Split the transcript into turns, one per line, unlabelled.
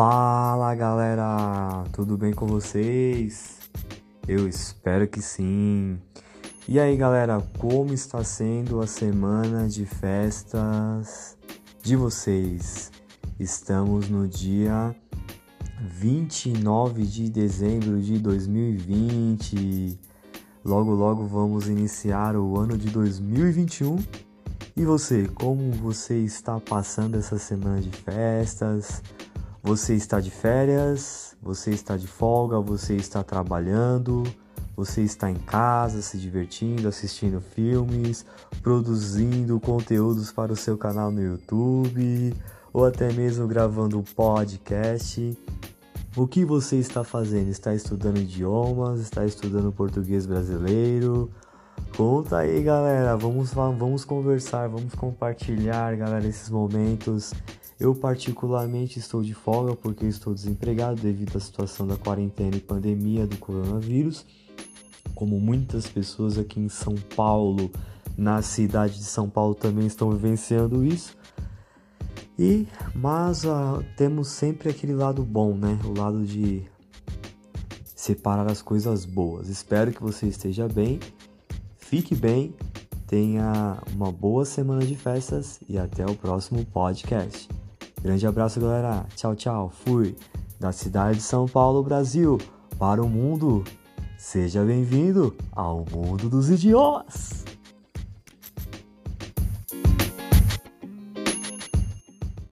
Fala galera, tudo bem com vocês? Eu espero que sim. E aí galera, como está sendo a semana de festas de vocês? Estamos no dia 29 de dezembro de 2020. Logo, logo vamos iniciar o ano de 2021. E você, como você está passando essa semana de festas? Você está de férias? Você está de folga? Você está trabalhando? Você está em casa se divertindo, assistindo filmes, produzindo conteúdos para o seu canal no YouTube ou até mesmo gravando um podcast? O que você está fazendo? Está estudando idiomas? Está estudando português brasileiro? Conta aí, galera. Vamos, vamos conversar, vamos compartilhar, galera, esses momentos. Eu, particularmente, estou de folga porque estou desempregado devido à situação da quarentena e pandemia do coronavírus. Como muitas pessoas aqui em São Paulo, na cidade de São Paulo, também estão vivenciando isso. E mas uh, temos sempre aquele lado bom, né? O lado de separar as coisas boas. Espero que você esteja bem, fique bem, tenha uma boa semana de festas e até o próximo podcast. Grande abraço, galera. Tchau, tchau. Fui da cidade de São Paulo, Brasil, para o mundo. Seja bem-vindo ao mundo dos idiomas.